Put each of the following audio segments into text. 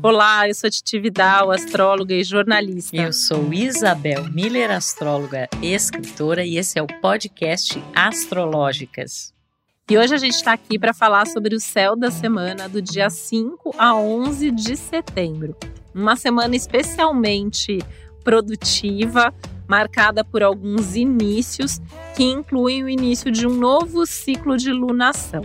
Olá, eu sou Titi Vidal, astróloga e jornalista. Eu sou Isabel Miller, astróloga e escritora, e esse é o podcast Astrológicas. E hoje a gente está aqui para falar sobre o céu da semana do dia 5 a 11 de setembro. Uma semana especialmente produtiva, marcada por alguns inícios que incluem o início de um novo ciclo de lunação.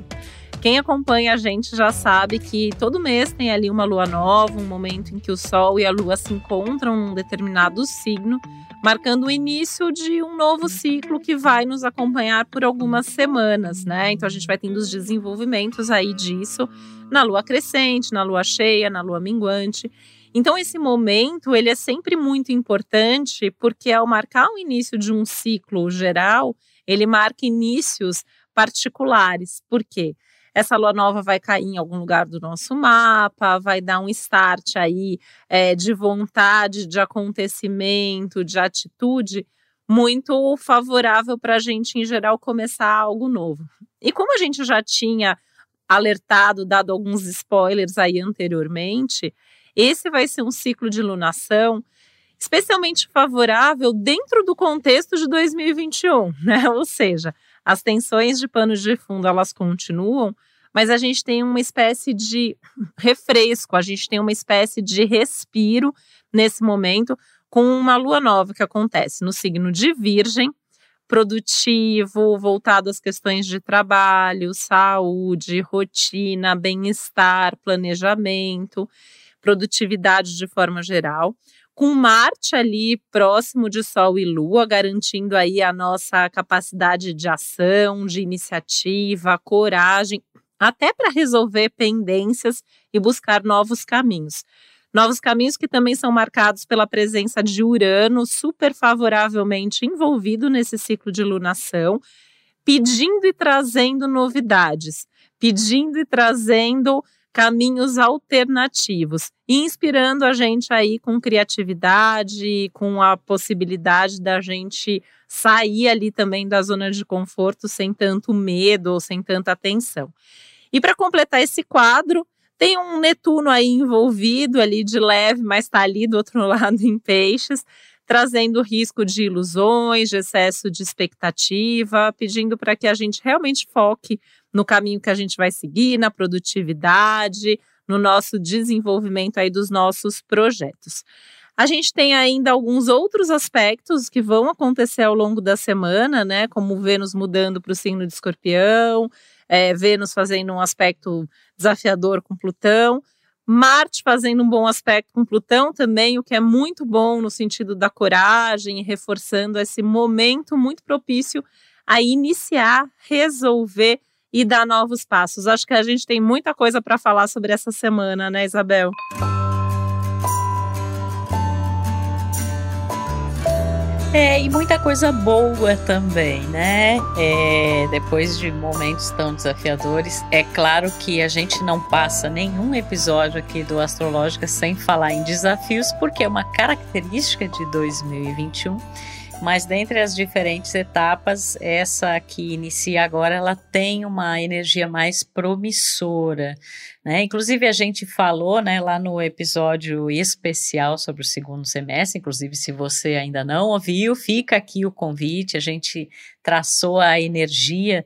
Quem acompanha a gente já sabe que todo mês tem ali uma lua nova, um momento em que o Sol e a Lua se encontram num determinado signo, marcando o início de um novo ciclo que vai nos acompanhar por algumas semanas, né? Então a gente vai tendo os desenvolvimentos aí disso na lua crescente, na lua cheia, na lua minguante. Então esse momento, ele é sempre muito importante porque ao marcar o início de um ciclo geral, ele marca inícios particulares. Por quê? Essa lua nova vai cair em algum lugar do nosso mapa, vai dar um start aí é, de vontade, de acontecimento, de atitude muito favorável para a gente, em geral, começar algo novo. E como a gente já tinha alertado, dado alguns spoilers aí anteriormente, esse vai ser um ciclo de lunação especialmente favorável dentro do contexto de 2021, né? Ou seja, as tensões de panos de fundo elas continuam, mas a gente tem uma espécie de refresco, a gente tem uma espécie de respiro nesse momento com uma lua nova que acontece no signo de Virgem, produtivo, voltado às questões de trabalho, saúde, rotina, bem-estar, planejamento, produtividade de forma geral com Marte ali próximo de Sol e Lua, garantindo aí a nossa capacidade de ação, de iniciativa, coragem, até para resolver pendências e buscar novos caminhos. Novos caminhos que também são marcados pela presença de Urano super favoravelmente envolvido nesse ciclo de lunação, pedindo e trazendo novidades, pedindo e trazendo caminhos alternativos, inspirando a gente aí com criatividade, com a possibilidade da gente sair ali também da zona de conforto sem tanto medo ou sem tanta tensão. E para completar esse quadro, tem um Netuno aí envolvido ali de leve, mas está ali do outro lado em peixes, trazendo risco de ilusões, de excesso de expectativa, pedindo para que a gente realmente foque no caminho que a gente vai seguir, na produtividade, no nosso desenvolvimento aí dos nossos projetos. A gente tem ainda alguns outros aspectos que vão acontecer ao longo da semana, né? Como Vênus mudando para o signo de Escorpião, é, Vênus fazendo um aspecto desafiador com Plutão, Marte fazendo um bom aspecto com Plutão também, o que é muito bom no sentido da coragem, reforçando esse momento muito propício a iniciar, resolver e dar novos passos. Acho que a gente tem muita coisa para falar sobre essa semana, né, Isabel? É, e muita coisa boa também, né? É, depois de momentos tão desafiadores, é claro que a gente não passa nenhum episódio aqui do Astrológica sem falar em desafios, porque é uma característica de 2021 mas dentre as diferentes etapas, essa que inicia agora, ela tem uma energia mais promissora, né? Inclusive a gente falou, né, lá no episódio especial sobre o segundo semestre, inclusive se você ainda não ouviu, fica aqui o convite, a gente traçou a energia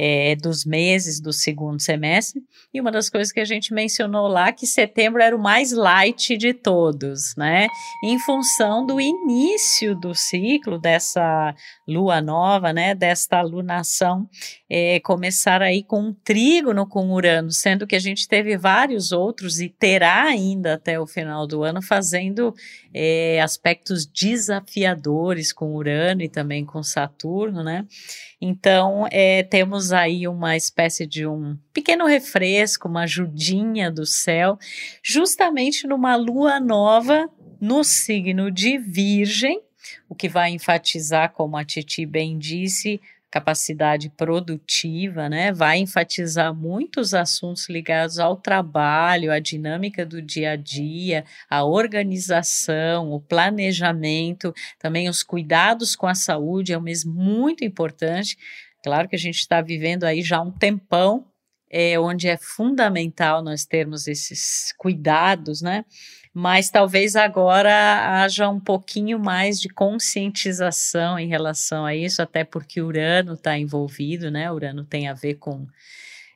é, dos meses do segundo semestre. E uma das coisas que a gente mencionou lá que setembro era o mais light de todos, né? Em função do início do ciclo dessa lua nova, né? Desta lunação é, começar aí com um trígono com Urano, sendo que a gente teve vários outros e terá ainda até o final do ano fazendo é, aspectos desafiadores com Urano e também com Saturno, né? Então, é, temos aí uma espécie de um pequeno refresco, uma ajudinha do céu, justamente numa lua nova no signo de Virgem, o que vai enfatizar, como a Titi bem disse, capacidade produtiva, né? Vai enfatizar muitos assuntos ligados ao trabalho, à dinâmica do dia a dia, a organização, o planejamento, também os cuidados com a saúde é um mês muito importante. Claro que a gente está vivendo aí já um tempão é, onde é fundamental nós termos esses cuidados, né? Mas talvez agora haja um pouquinho mais de conscientização em relação a isso, até porque Urano está envolvido, né? Urano tem a ver com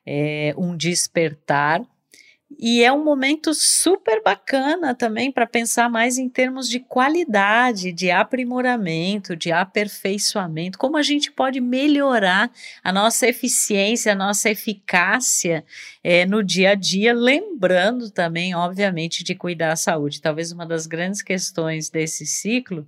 é, um despertar e é um momento super bacana também para pensar mais em termos de qualidade, de aprimoramento, de aperfeiçoamento, como a gente pode melhorar a nossa eficiência, a nossa eficácia é, no dia a dia, lembrando também, obviamente, de cuidar da saúde. Talvez uma das grandes questões desse ciclo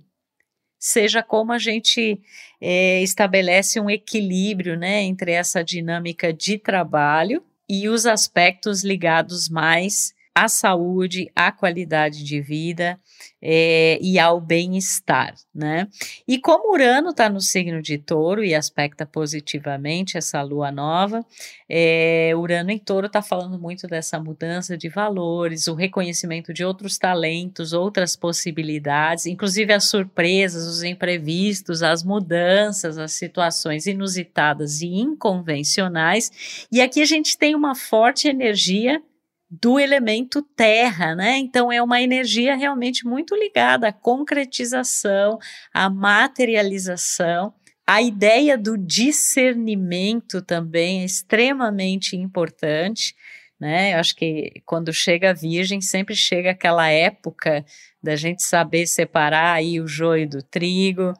seja como a gente é, estabelece um equilíbrio né, entre essa dinâmica de trabalho e os aspectos ligados mais à saúde, à qualidade de vida é, e ao bem-estar, né? E como Urano está no signo de Touro e aspecta positivamente essa lua nova, é, Urano em Touro está falando muito dessa mudança de valores, o reconhecimento de outros talentos, outras possibilidades, inclusive as surpresas, os imprevistos, as mudanças, as situações inusitadas e inconvencionais. E aqui a gente tem uma forte energia do elemento terra, né? Então é uma energia realmente muito ligada à concretização, à materialização. A ideia do discernimento também é extremamente importante, né? Eu acho que quando chega a Virgem, sempre chega aquela época da gente saber separar aí o joio do trigo,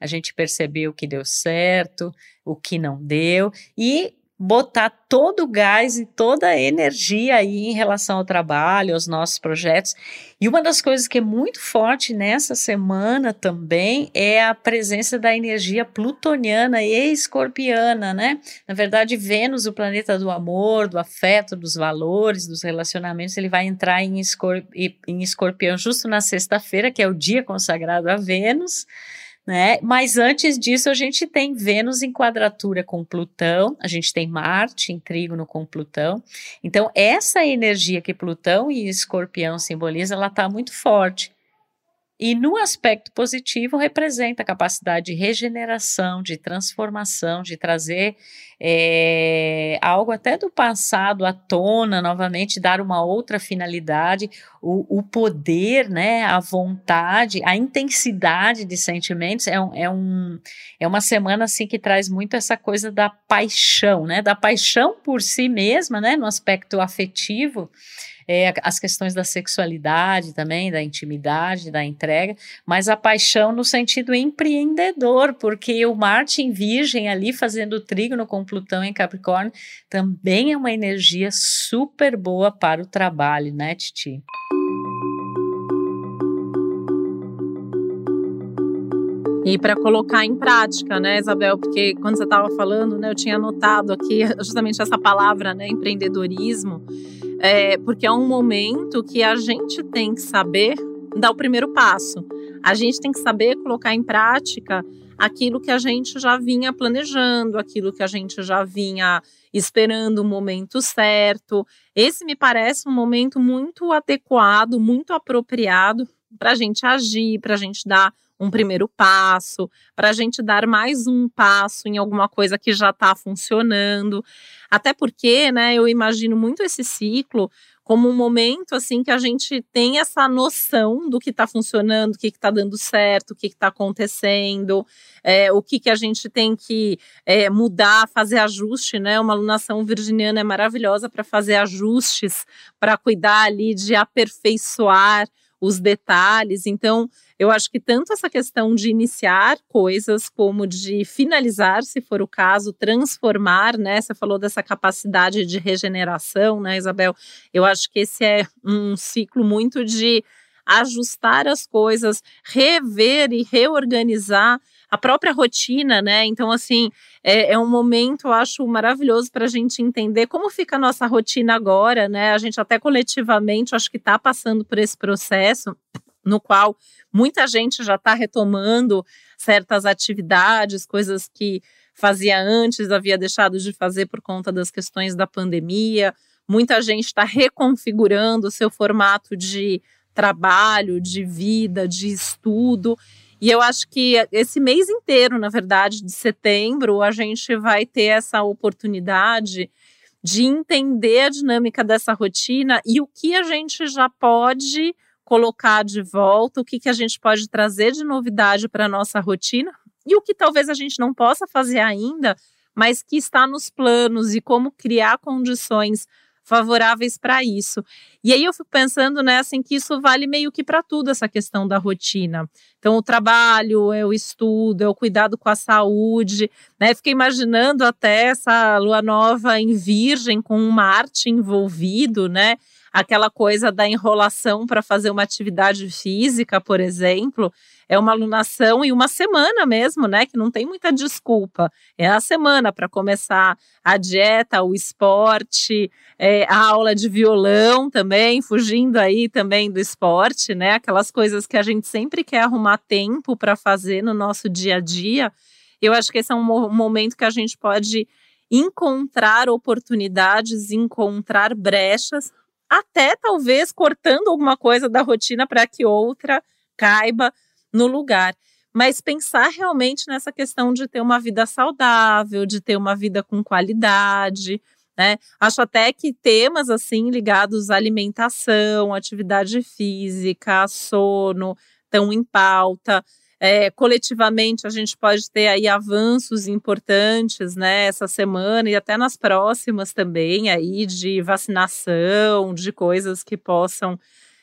a gente percebeu o que deu certo, o que não deu, e botar todo o gás e toda a energia aí em relação ao trabalho, aos nossos projetos. E uma das coisas que é muito forte nessa semana também é a presença da energia plutoniana e escorpiana, né? Na verdade, Vênus, o planeta do amor, do afeto, dos valores, dos relacionamentos, ele vai entrar em, escorp em escorpião justo na sexta-feira, que é o dia consagrado a Vênus né? Mas antes disso, a gente tem Vênus em quadratura com Plutão, a gente tem Marte em trígono com Plutão. Então, essa energia que Plutão e Escorpião simbolizam, ela está muito forte. E no aspecto positivo, representa a capacidade de regeneração, de transformação, de trazer é, algo até do passado à tona, novamente, dar uma outra finalidade, o, o poder, né, a vontade, a intensidade de sentimentos. É, um, é, um, é uma semana assim que traz muito essa coisa da paixão, né, da paixão por si mesma, né, no aspecto afetivo é, as questões da sexualidade também, da intimidade, da entrega, mas a paixão no sentido empreendedor, porque o Marte em Virgem ali fazendo trígono com Plutão em Capricórnio também é uma energia super boa para o trabalho, né, Titi? E para colocar em prática, né, Isabel? Porque quando você estava falando, né, eu tinha anotado aqui justamente essa palavra, né, empreendedorismo é, porque é um momento que a gente tem que saber dar o primeiro passo. A gente tem que saber colocar em prática aquilo que a gente já vinha planejando, aquilo que a gente já vinha esperando o momento certo. Esse me parece um momento muito adequado, muito apropriado para a gente agir, para a gente dar um primeiro passo, para a gente dar mais um passo em alguma coisa que já está funcionando. Até porque, né, eu imagino muito esse ciclo como um momento assim que a gente tem essa noção do que está funcionando, o que está dando certo, o que está acontecendo, é, o que, que a gente tem que é, mudar, fazer ajuste, né? Uma alunação virginiana é maravilhosa para fazer ajustes, para cuidar ali de aperfeiçoar os detalhes. Então, eu acho que tanto essa questão de iniciar coisas como de finalizar, se for o caso, transformar, né? Você falou dessa capacidade de regeneração, né, Isabel? Eu acho que esse é um ciclo muito de ajustar as coisas, rever e reorganizar a própria rotina, né? Então, assim, é, é um momento, eu acho, maravilhoso para a gente entender como fica a nossa rotina agora, né? A gente até coletivamente, acho que está passando por esse processo no qual muita gente já está retomando certas atividades, coisas que fazia antes, havia deixado de fazer por conta das questões da pandemia. Muita gente está reconfigurando o seu formato de trabalho, de vida, de estudo. E eu acho que esse mês inteiro, na verdade, de setembro, a gente vai ter essa oportunidade de entender a dinâmica dessa rotina e o que a gente já pode colocar de volta, o que, que a gente pode trazer de novidade para a nossa rotina e o que talvez a gente não possa fazer ainda, mas que está nos planos e como criar condições favoráveis para isso. E aí eu fico pensando nessa né, em que isso vale meio que para tudo essa questão da rotina. Então o trabalho, é o estudo, é o cuidado com a saúde, né? Fiquei imaginando até essa lua nova em Virgem com Marte envolvido, né? Aquela coisa da enrolação para fazer uma atividade física, por exemplo é uma alunação e uma semana mesmo, né? Que não tem muita desculpa. É a semana para começar a dieta, o esporte, é, a aula de violão também, fugindo aí também do esporte, né? Aquelas coisas que a gente sempre quer arrumar tempo para fazer no nosso dia a dia. Eu acho que esse é um momento que a gente pode encontrar oportunidades, encontrar brechas, até talvez cortando alguma coisa da rotina para que outra caiba no lugar. Mas pensar realmente nessa questão de ter uma vida saudável, de ter uma vida com qualidade, né? Acho até que temas assim ligados à alimentação, atividade física, sono, estão em pauta. É, coletivamente a gente pode ter aí avanços importantes, né, essa semana e até nas próximas também aí de vacinação, de coisas que possam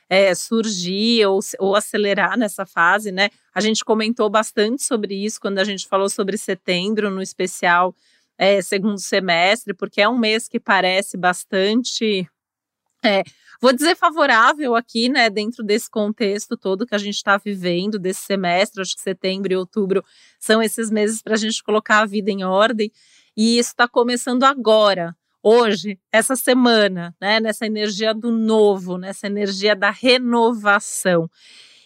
é, surgir ou, ou acelerar nessa fase, né? A gente comentou bastante sobre isso quando a gente falou sobre setembro, no especial é, segundo semestre, porque é um mês que parece bastante. É, vou dizer favorável aqui, né, dentro desse contexto todo que a gente está vivendo, desse semestre, acho que setembro e outubro são esses meses para a gente colocar a vida em ordem, e isso está começando agora, hoje, essa semana, né, nessa energia do novo, nessa energia da renovação.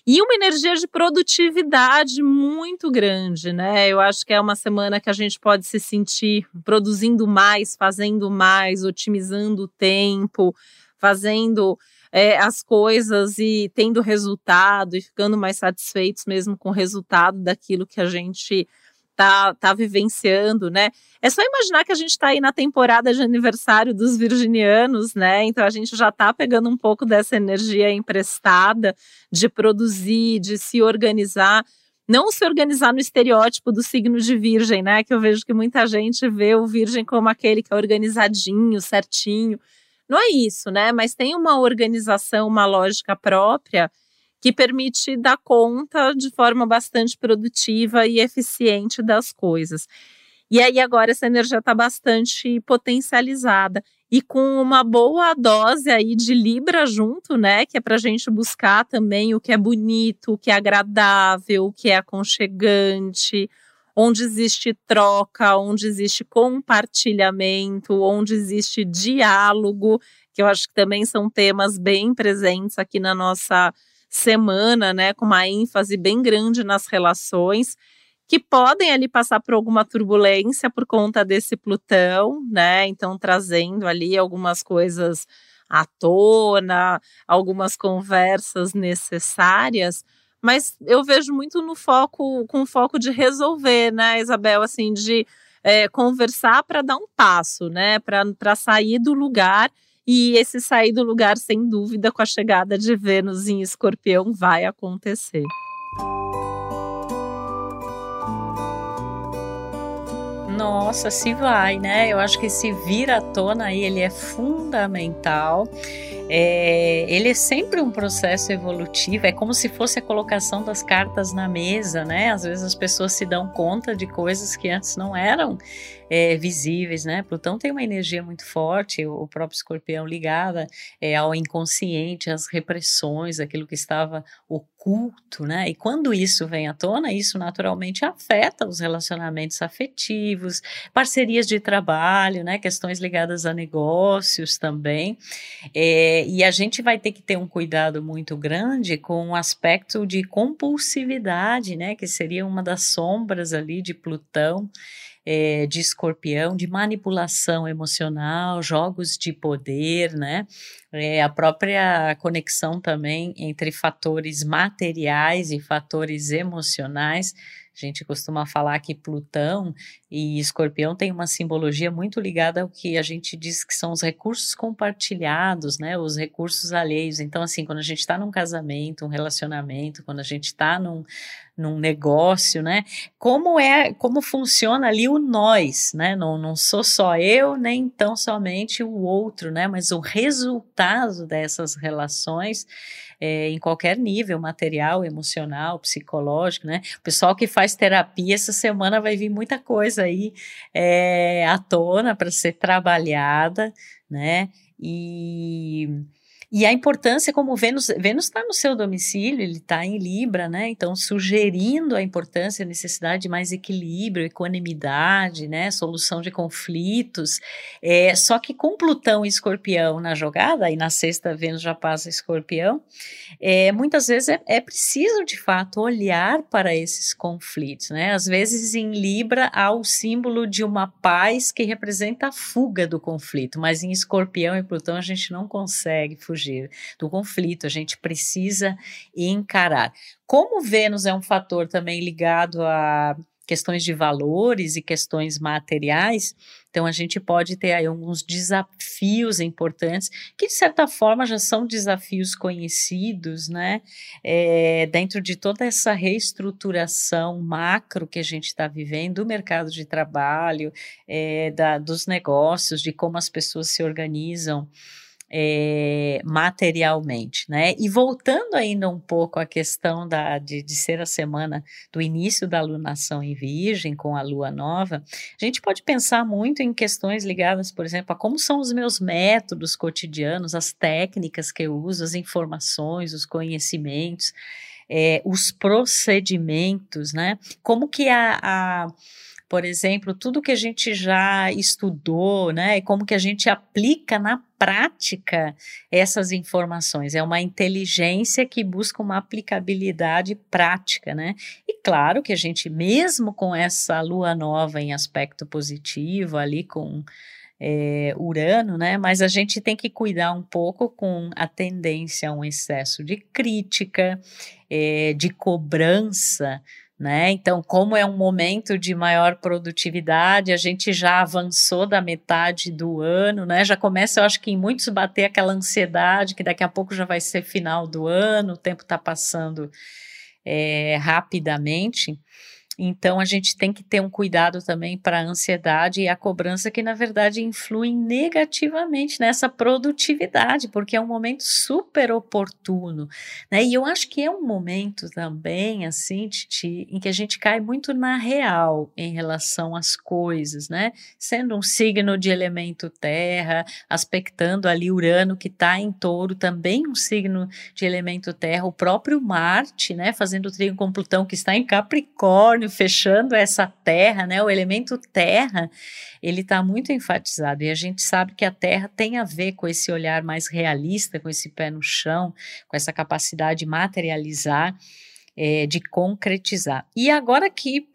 E uma energia de produtividade muito grande, né? Eu acho que é uma semana que a gente pode se sentir produzindo mais, fazendo mais, otimizando o tempo, fazendo é, as coisas e tendo resultado e ficando mais satisfeitos mesmo com o resultado daquilo que a gente tá, tá vivenciando, né? É só imaginar que a gente está aí na temporada de aniversário dos virginianos, né? Então a gente já está pegando um pouco dessa energia emprestada de produzir, de se organizar. Não se organizar no estereótipo do signo de virgem, né? Que eu vejo que muita gente vê o virgem como aquele que é organizadinho, certinho. Não é isso, né? Mas tem uma organização, uma lógica própria que permite dar conta de forma bastante produtiva e eficiente das coisas. E aí agora essa energia está bastante potencializada e com uma boa dose aí de Libra junto, né? Que é para a gente buscar também o que é bonito, o que é agradável, o que é aconchegante, onde existe troca, onde existe compartilhamento, onde existe diálogo, que eu acho que também são temas bem presentes aqui na nossa semana, né, com uma ênfase bem grande nas relações, que podem ali passar por alguma turbulência por conta desse Plutão, né? Então trazendo ali algumas coisas à tona, algumas conversas necessárias, mas eu vejo muito no foco, com foco de resolver, né, Isabel, assim, de é, conversar para dar um passo, né, para sair do lugar e esse sair do lugar, sem dúvida, com a chegada de Vênus em Escorpião, vai acontecer. Nossa, se vai, né? Eu acho que esse vir à tona aí, ele é fundamental. É, ele é sempre um processo evolutivo, é como se fosse a colocação das cartas na mesa, né? Às vezes as pessoas se dão conta de coisas que antes não eram é, visíveis, né? Plutão tem uma energia muito forte, o, próprio escorpião ligada é, ao inconsciente, às repressões, aquilo que estava oculto, né? E quando isso vem à tona, isso naturalmente afeta os relacionamentos afetivos, parcerias de trabalho, né? Questões ligadas a negócios também. É, e a gente vai ter que ter um cuidado muito grande com o aspecto de compulsividade, né? Que seria uma das sombras ali de Plutão. É, de escorpião, de manipulação emocional, jogos de poder, né? É, a própria conexão também entre fatores materiais e fatores emocionais A gente costuma falar que Plutão e Escorpião têm uma simbologia muito ligada ao que a gente diz que são os recursos compartilhados, né? Os recursos alheios. Então, assim, quando a gente está num casamento, um relacionamento, quando a gente está num, num negócio, né? Como é, como funciona ali o nós, né? Não, não sou só eu, nem tão somente o outro, né? Mas o resultado dessas relações é, em qualquer nível, material, emocional, psicológico, né? O pessoal que faz terapia essa semana vai vir muita coisa aí é, à tona para ser trabalhada, né? E e a importância, como Vênus, Vênus está no seu domicílio, ele está em Libra, né? Então, sugerindo a importância, a necessidade de mais equilíbrio, equanimidade, né? Solução de conflitos. É, só que com Plutão e Escorpião na jogada, e na sexta Vênus já passa Escorpião, é, muitas vezes é, é preciso, de fato, olhar para esses conflitos, né? Às vezes, em Libra, há o símbolo de uma paz que representa a fuga do conflito, mas em Escorpião e Plutão a gente não consegue fugir fugir do conflito, a gente precisa encarar. Como Vênus é um fator também ligado a questões de valores e questões materiais, então a gente pode ter aí alguns desafios importantes, que de certa forma já são desafios conhecidos, né? É, dentro de toda essa reestruturação macro que a gente está vivendo, do mercado de trabalho, é, da, dos negócios, de como as pessoas se organizam é, materialmente, né? E voltando ainda um pouco à questão da, de, de ser a semana do início da lunação em Virgem com a Lua nova, a gente pode pensar muito em questões ligadas, por exemplo, a como são os meus métodos cotidianos, as técnicas que eu uso, as informações, os conhecimentos, é, os procedimentos, né? Como que a, a por exemplo, tudo que a gente já estudou, né, e como que a gente aplica na prática essas informações. É uma inteligência que busca uma aplicabilidade prática, né? E claro que a gente, mesmo com essa lua nova em aspecto positivo, ali com é, Urano, né? Mas a gente tem que cuidar um pouco com a tendência a um excesso de crítica, é, de cobrança né? Então, como é um momento de maior produtividade, a gente já avançou da metade do ano, né? Já começa, eu acho que em muitos bater aquela ansiedade que daqui a pouco já vai ser final do ano, o tempo está passando é, rapidamente. Então a gente tem que ter um cuidado também para a ansiedade e a cobrança que na verdade influem negativamente nessa produtividade, porque é um momento super oportuno, né? E eu acho que é um momento também assim, Titi, em que a gente cai muito na real em relação às coisas, né? Sendo um signo de elemento terra, aspectando ali Urano que está em Touro, também um signo de elemento terra, o próprio Marte, né, fazendo trio com Plutão que está em Fechando essa terra, né? O elemento terra, ele está muito enfatizado e a gente sabe que a terra tem a ver com esse olhar mais realista, com esse pé no chão, com essa capacidade de materializar, é, de concretizar. E agora que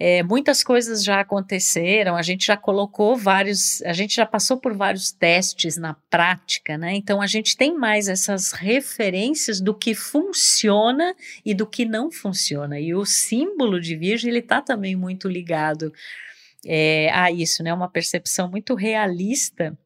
é, muitas coisas já aconteceram, a gente já colocou vários, a gente já passou por vários testes na prática, né? Então a gente tem mais essas referências do que funciona e do que não funciona. E o símbolo de Virgem ele está também muito ligado é, a isso, né? Uma percepção muito realista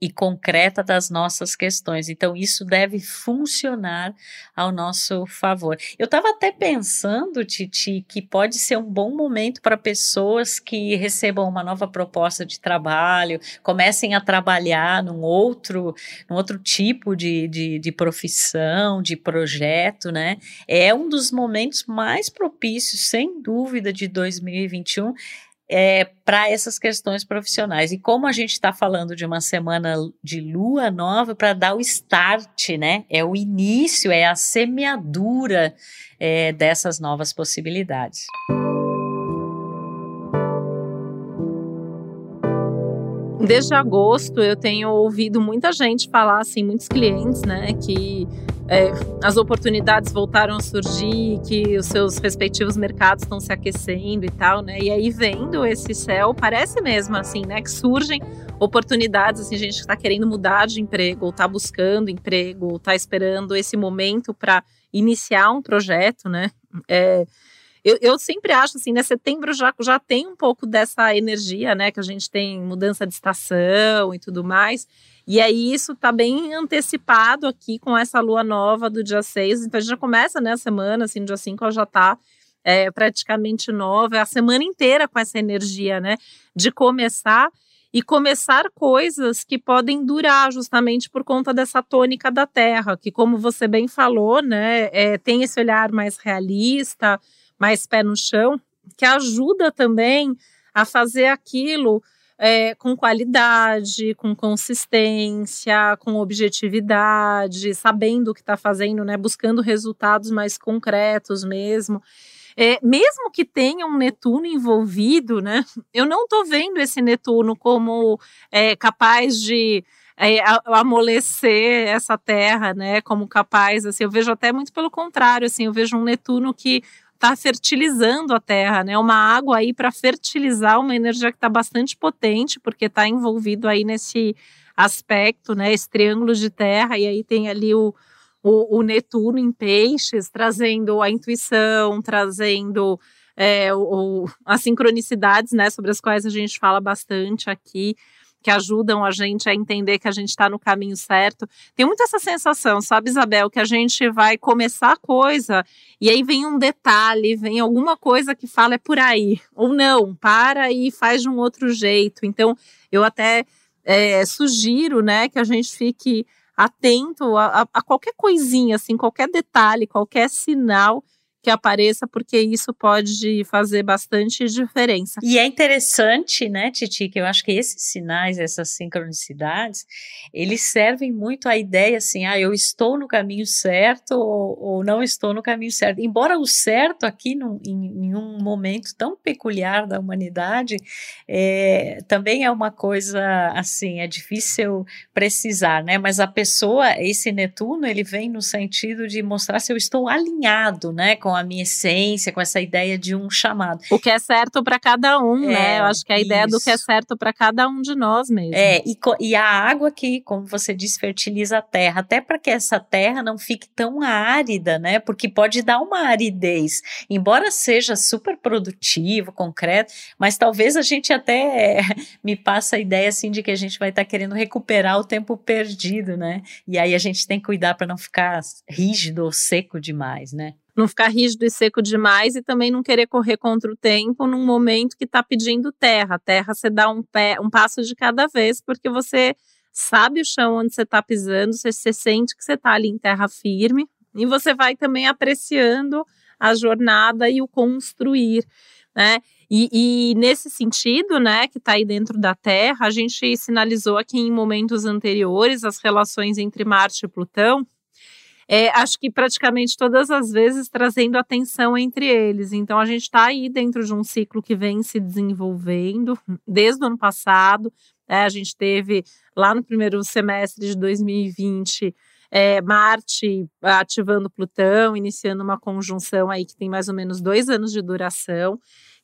e concreta das nossas questões. Então, isso deve funcionar ao nosso favor. Eu estava até pensando, Titi, que pode ser um bom momento para pessoas que recebam uma nova proposta de trabalho, comecem a trabalhar num outro, num outro tipo de, de, de profissão, de projeto, né? É um dos momentos mais propícios, sem dúvida, de 2021 é, para essas questões profissionais. E como a gente está falando de uma semana de lua nova, para dar o start, né? É o início, é a semeadura é, dessas novas possibilidades. Desde agosto eu tenho ouvido muita gente falar, assim, muitos clientes, né, que é, as oportunidades voltaram a surgir, que os seus respectivos mercados estão se aquecendo e tal, né? E aí vendo esse céu, parece mesmo assim, né? Que surgem oportunidades, assim, gente que está querendo mudar de emprego, ou está buscando emprego, ou está esperando esse momento para iniciar um projeto, né? É, eu, eu sempre acho assim, né? Setembro já, já tem um pouco dessa energia, né? Que a gente tem mudança de estação e tudo mais. E aí isso tá bem antecipado aqui com essa lua nova do dia 6. Então a gente já começa, né, a semana, assim, dia 5 ela já tá é, praticamente nova, é a semana inteira com essa energia, né? De começar e começar coisas que podem durar justamente por conta dessa tônica da Terra, que como você bem falou, né, é, tem esse olhar mais realista, mais pé no chão, que ajuda também a fazer aquilo é, com qualidade, com consistência, com objetividade, sabendo o que está fazendo, né, buscando resultados mais concretos mesmo. É, mesmo que tenha um Netuno envolvido, né, eu não estou vendo esse Netuno como é, capaz de é, amolecer essa terra, né, como capaz, assim, eu vejo até muito pelo contrário, assim, eu vejo um Netuno que está fertilizando a terra, né, uma água aí para fertilizar uma energia que está bastante potente, porque está envolvido aí nesse aspecto, né, esse triângulo de terra, e aí tem ali o, o, o Netuno em peixes, trazendo a intuição, trazendo é, o, as sincronicidades, né, sobre as quais a gente fala bastante aqui, que ajudam a gente a entender que a gente está no caminho certo. Tem muito essa sensação, sabe, Isabel, que a gente vai começar a coisa e aí vem um detalhe, vem alguma coisa que fala é por aí, ou não, para e faz de um outro jeito. Então, eu até é, sugiro, né, que a gente fique atento a, a, a qualquer coisinha, assim, qualquer detalhe, qualquer sinal que apareça, porque isso pode fazer bastante diferença. E é interessante, né, Titi, que eu acho que esses sinais, essas sincronicidades, eles servem muito à ideia assim, ah, eu estou no caminho certo ou, ou não estou no caminho certo. Embora o certo aqui, num, em, em, um momento tão peculiar da humanidade, é, também é uma coisa, assim, é difícil precisar, né, mas a pessoa, esse Netuno, ele vem no sentido de mostrar se eu estou alinhado, né, com com a minha essência, com essa ideia de um chamado. O que é certo para cada um, né? é, né? Eu acho que a ideia do que é certo para cada um de nós mesmo. É, e, e a água que, como você disse, fertiliza a terra, até para que essa terra não fique tão árida, né? Porque pode dar uma aridez. Embora seja super produtivo, concreto, mas talvez a gente até me passa a ideia assim de que a gente vai estar tá querendo recuperar o tempo perdido, né? E aí a gente tem que cuidar para não ficar rígido ou seco demais, né? Não ficar rígido e seco demais e também não querer correr contra o tempo num momento que está pedindo terra. Terra você dá um, pé, um passo de cada vez, porque você sabe o chão onde você está pisando, você, você sente que você está ali em terra firme e você vai também apreciando a jornada e o construir, né? E, e nesse sentido, né, que está aí dentro da Terra, a gente sinalizou aqui em momentos anteriores as relações entre Marte e Plutão, é, acho que praticamente todas as vezes trazendo atenção entre eles. Então a gente está aí dentro de um ciclo que vem se desenvolvendo desde o ano passado. É, a gente teve lá no primeiro semestre de 2020 é, Marte ativando Plutão, iniciando uma conjunção aí que tem mais ou menos dois anos de duração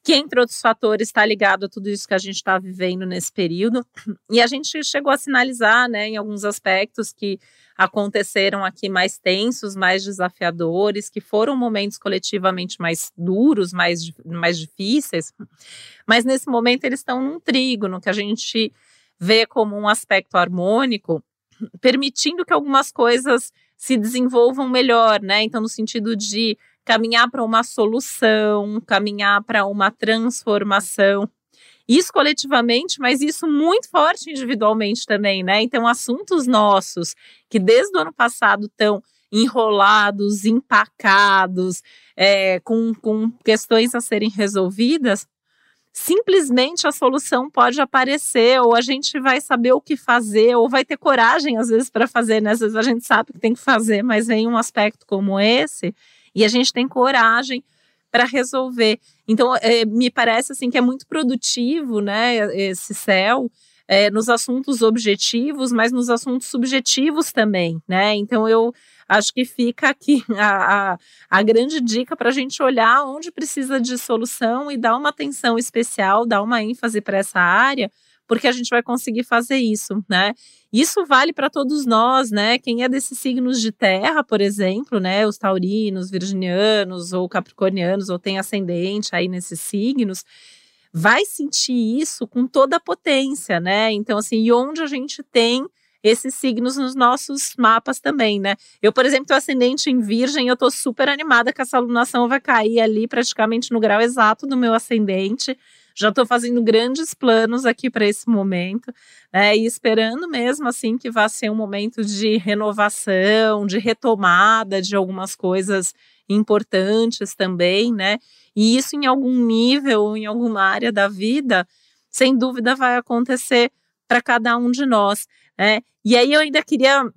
que, entre outros fatores, está ligado a tudo isso que a gente está vivendo nesse período. E a gente chegou a sinalizar, né, em alguns aspectos que aconteceram aqui mais tensos, mais desafiadores, que foram momentos coletivamente mais duros, mais, mais difíceis, mas nesse momento eles estão num trígono, que a gente vê como um aspecto harmônico, permitindo que algumas coisas se desenvolvam melhor, né? Então, no sentido de caminhar para uma solução, caminhar para uma transformação. Isso coletivamente, mas isso muito forte individualmente também, né? Então, assuntos nossos que desde o ano passado estão enrolados, empacados, é, com, com questões a serem resolvidas, simplesmente a solução pode aparecer, ou a gente vai saber o que fazer, ou vai ter coragem, às vezes, para fazer, né? Às vezes a gente sabe que tem que fazer, mas vem um aspecto como esse e a gente tem coragem para resolver. Então, é, me parece assim que é muito produtivo, né, esse céu. É, nos assuntos objetivos, mas nos assuntos subjetivos também, né? Então eu acho que fica aqui a, a, a grande dica para a gente olhar onde precisa de solução e dar uma atenção especial, dar uma ênfase para essa área, porque a gente vai conseguir fazer isso, né? Isso vale para todos nós, né? Quem é desses signos de terra, por exemplo, né? Os taurinos, virginianos ou capricornianos, ou tem ascendente aí nesses signos, vai sentir isso com toda a potência, né? Então, assim, e onde a gente tem esses signos nos nossos mapas também, né? Eu, por exemplo, tô ascendente em Virgem, eu tô super animada que essa alunação vai cair ali praticamente no grau exato do meu ascendente. Já estou fazendo grandes planos aqui para esse momento, né? E esperando mesmo assim que vá ser um momento de renovação, de retomada de algumas coisas importantes também, né? E isso em algum nível, em alguma área da vida, sem dúvida vai acontecer para cada um de nós. Né? E aí eu ainda queria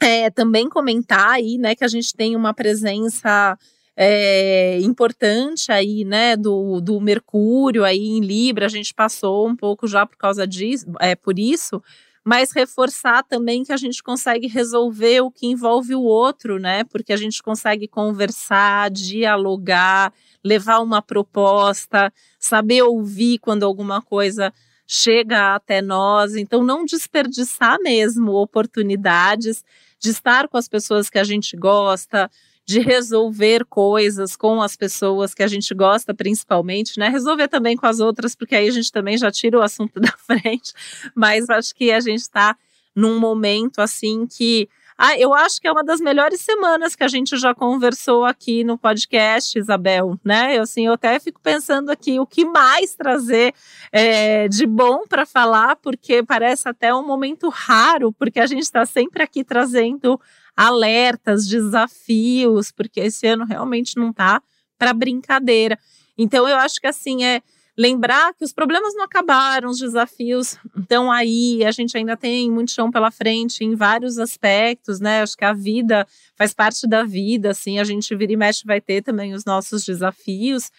é, também comentar aí, né, que a gente tem uma presença é, importante aí, né, do, do Mercúrio aí em Libra, a gente passou um pouco já por causa disso, é por isso, mas reforçar também que a gente consegue resolver o que envolve o outro, né, porque a gente consegue conversar, dialogar, levar uma proposta, saber ouvir quando alguma coisa chega até nós. Então, não desperdiçar mesmo oportunidades de estar com as pessoas que a gente gosta, de resolver coisas com as pessoas que a gente gosta, principalmente, né? Resolver também com as outras, porque aí a gente também já tira o assunto da frente. Mas acho que a gente está num momento assim que ah, eu acho que é uma das melhores semanas que a gente já conversou aqui no podcast, Isabel, né? Eu, assim, eu até fico pensando aqui o que mais trazer é, de bom para falar, porque parece até um momento raro, porque a gente está sempre aqui trazendo alertas, desafios, porque esse ano realmente não tá para brincadeira. Então, eu acho que assim é lembrar que os problemas não acabaram, os desafios estão aí, a gente ainda tem muito chão pela frente em vários aspectos, né? Acho que a vida faz parte da vida, assim, a gente vira e mexe vai ter também os nossos desafios,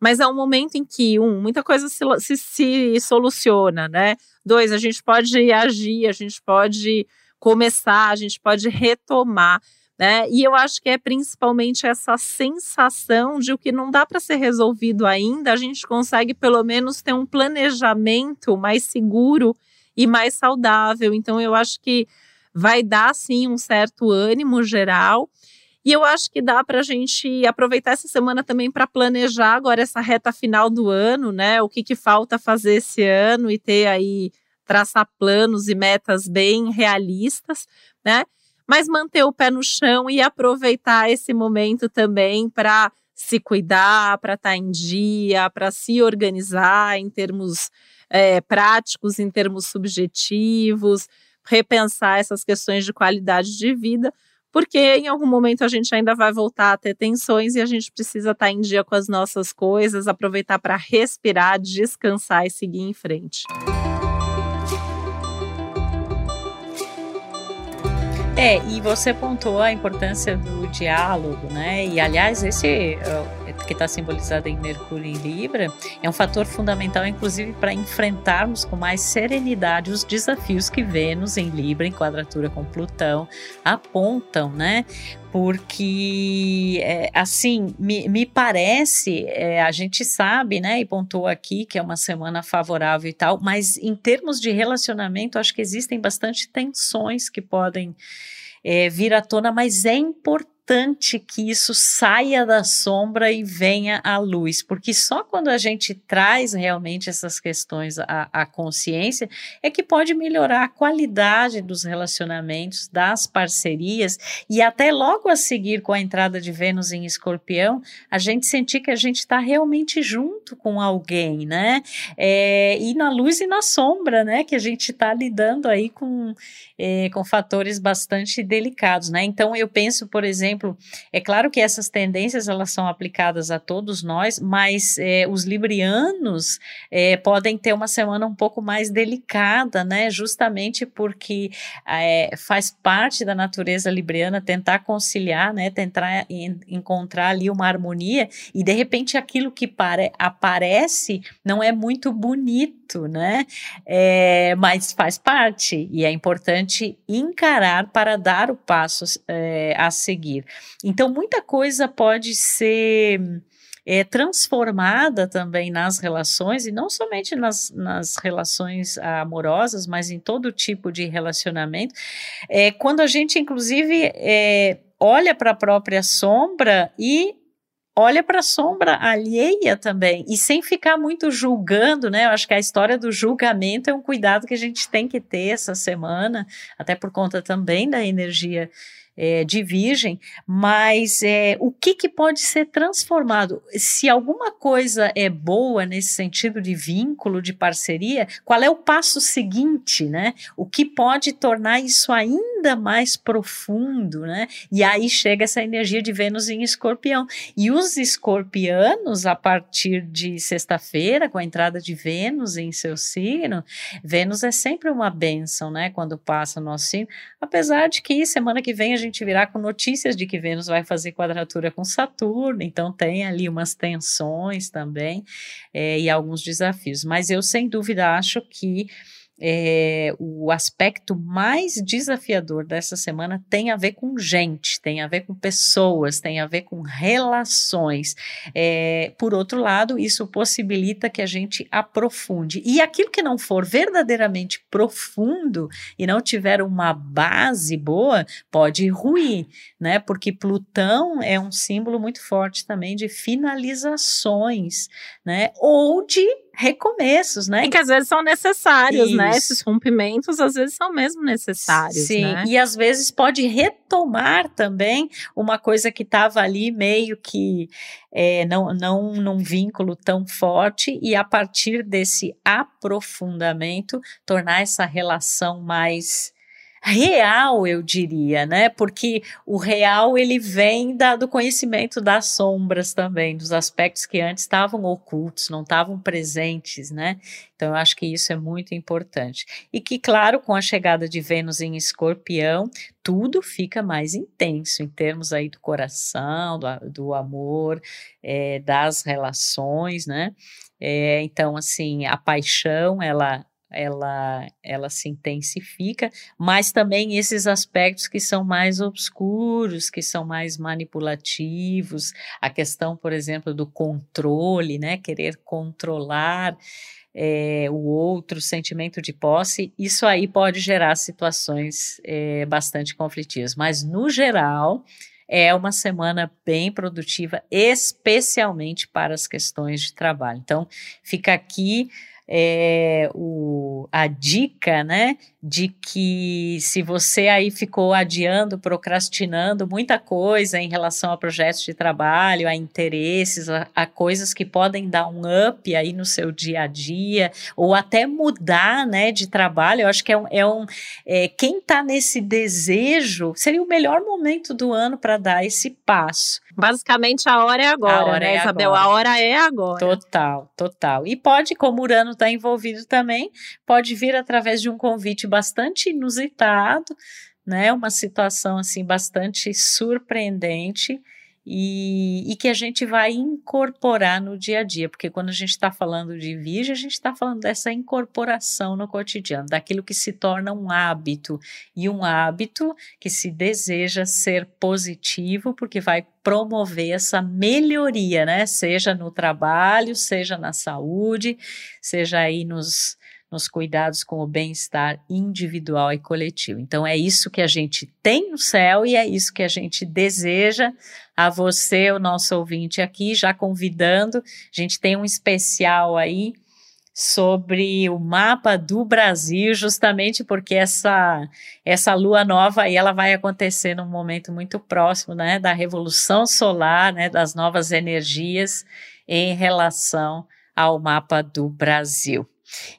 mas é um momento em que, um, muita coisa se, se, se soluciona, né? Dois, a gente pode agir, a gente pode começar, a gente pode retomar. Né? E eu acho que é principalmente essa sensação de o que não dá para ser resolvido ainda, a gente consegue pelo menos ter um planejamento mais seguro e mais saudável. Então eu acho que vai dar sim um certo ânimo geral. E eu acho que dá para a gente aproveitar essa semana também para planejar agora essa reta final do ano, né? O que, que falta fazer esse ano e ter aí traçar planos e metas bem realistas, né? mas manter o pé no chão e aproveitar esse momento também para se cuidar, para estar tá em dia, para se organizar em termos é, práticos, em termos subjetivos, repensar essas questões de qualidade de vida, porque em algum momento a gente ainda vai voltar a ter tensões e a gente precisa estar tá em dia com as nossas coisas, aproveitar para respirar, descansar e seguir em frente. É, e você pontuou a importância do diálogo, né? E aliás, esse uh, que está simbolizado em Mercúrio em Libra é um fator fundamental, inclusive, para enfrentarmos com mais serenidade os desafios que Vênus em Libra, em quadratura com Plutão, apontam, né? Porque é, assim me, me parece é, a gente sabe né e pontuou aqui que é uma semana favorável e tal mas em termos de relacionamento acho que existem bastante tensões que podem é, vir à tona mas é importante importante que isso saia da sombra e venha à luz, porque só quando a gente traz realmente essas questões à, à consciência é que pode melhorar a qualidade dos relacionamentos, das parcerias e até logo a seguir com a entrada de Vênus em Escorpião, a gente sentir que a gente está realmente junto com alguém, né? É, e na luz e na sombra, né? Que a gente está lidando aí com, é, com fatores bastante delicados, né? Então eu penso, por exemplo, exemplo, é claro que essas tendências elas são aplicadas a todos nós, mas é, os librianos é, podem ter uma semana um pouco mais delicada, né? Justamente porque é, faz parte da natureza libriana tentar conciliar, né? Tentar en encontrar ali uma harmonia e de repente aquilo que pare aparece não é muito bonito, né? Mas faz parte e é importante encarar para dar o passo a seguir. Então, muita coisa pode ser é, transformada também nas relações, e não somente nas, nas relações amorosas, mas em todo tipo de relacionamento, é, quando a gente, inclusive, é, olha para a própria sombra e olha para a sombra alheia também e sem ficar muito julgando, né? Eu acho que a história do julgamento é um cuidado que a gente tem que ter essa semana, até por conta também da energia é, virgem, mas é, o que, que pode ser transformado? Se alguma coisa é boa nesse sentido de vínculo, de parceria, qual é o passo seguinte, né? O que pode tornar isso ainda mais profundo, né? E aí chega essa energia de Vênus em escorpião. E os escorpianos, a partir de sexta-feira, com a entrada de Vênus em seu signo, Vênus é sempre uma bênção, né? Quando passa o nosso signo, apesar de que semana que vem a gente virá com notícias de que Vênus vai fazer quadratura com Saturno, então tem ali umas tensões também é, e alguns desafios. Mas eu, sem dúvida, acho que é, o aspecto mais desafiador dessa semana tem a ver com gente, tem a ver com pessoas, tem a ver com relações. É, por outro lado, isso possibilita que a gente aprofunde. E aquilo que não for verdadeiramente profundo e não tiver uma base boa, pode ruir, né? Porque Plutão é um símbolo muito forte também de finalizações, né? Ou de recomeços, né? E que às vezes são necessários, né? Isso. né? Esses rompimentos às vezes são mesmo necessários. Sim, né? e às vezes pode retomar também uma coisa que estava ali meio que é, não, não num vínculo tão forte, e a partir desse aprofundamento, tornar essa relação mais real, eu diria, né? Porque o real ele vem da, do conhecimento das sombras também, dos aspectos que antes estavam ocultos, não estavam presentes, né? Então eu acho que isso é muito importante. E que, claro, com a chegada de Vênus em Escorpião, tudo fica mais intenso em termos aí do coração, do, do amor, é, das relações, né? É, então, assim, a paixão, ela ela, ela se intensifica, mas também esses aspectos que são mais obscuros, que são mais manipulativos, a questão, por exemplo, do controle, né, querer controlar é, o outro, sentimento de posse, isso aí pode gerar situações é, bastante conflitivas, mas no geral é uma semana bem produtiva, especialmente para as questões de trabalho. Então, fica aqui é, o, a dica, né, de que se você aí ficou adiando, procrastinando muita coisa em relação a projetos de trabalho, a interesses, a, a coisas que podem dar um up aí no seu dia a dia, ou até mudar, né, de trabalho, eu acho que é um, é um é, quem está nesse desejo, seria o melhor momento do ano para dar esse passo. Basicamente a hora é agora, hora né, é Isabel? Agora. A hora é agora. Total, total. E pode, como o Urano está envolvido também, pode vir através de um convite bastante inusitado, né? Uma situação assim bastante surpreendente e, e, que a gente vai incorporar no dia a dia, porque quando a gente está falando de virgem, a gente está falando dessa incorporação no cotidiano, daquilo que se torna um hábito, e um hábito que se deseja ser positivo, porque vai promover essa melhoria, né? Seja no trabalho, seja na saúde, seja aí nos nos cuidados com o bem-estar individual e coletivo. Então, é isso que a gente tem no céu e é isso que a gente deseja a você, o nosso ouvinte aqui, já convidando. A gente tem um especial aí sobre o mapa do Brasil, justamente porque essa essa lua nova aí ela vai acontecer num momento muito próximo, né, da revolução solar, né, das novas energias em relação ao mapa do Brasil.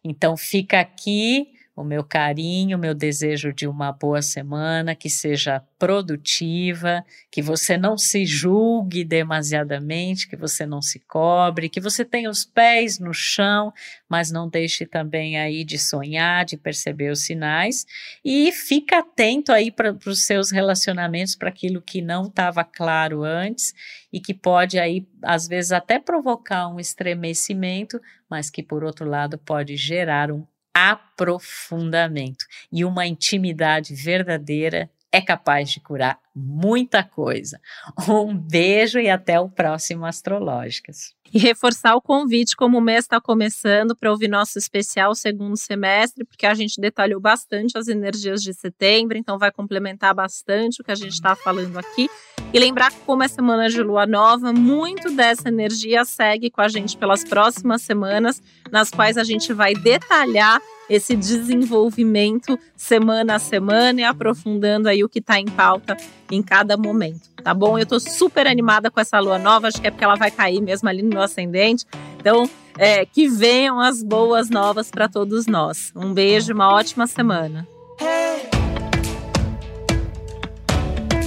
Então fica aqui o meu carinho, o meu desejo de uma boa semana, que seja produtiva, que você não se julgue demasiadamente, que você não se cobre, que você tenha os pés no chão, mas não deixe também aí de sonhar, de perceber os sinais. E fica atento aí para os seus relacionamentos, para aquilo que não estava claro antes e que pode aí às vezes até provocar um estremecimento, mas que por outro lado pode gerar um aprofundamento e uma intimidade verdadeira é capaz de curar muita coisa. Um beijo e até o próximo Astrológicas. E reforçar o convite, como o mês está começando, para ouvir nosso especial segundo semestre, porque a gente detalhou bastante as energias de setembro, então vai complementar bastante o que a gente está falando aqui. E lembrar que, como é semana de lua nova, muito dessa energia segue com a gente pelas próximas semanas, nas quais a gente vai detalhar esse desenvolvimento semana a semana e aprofundando aí o que está em pauta em cada momento, tá bom? Eu estou super animada com essa lua nova, acho que é porque ela vai cair mesmo ali no meu ascendente. Então, é, que venham as boas novas para todos nós. Um beijo, uma ótima semana.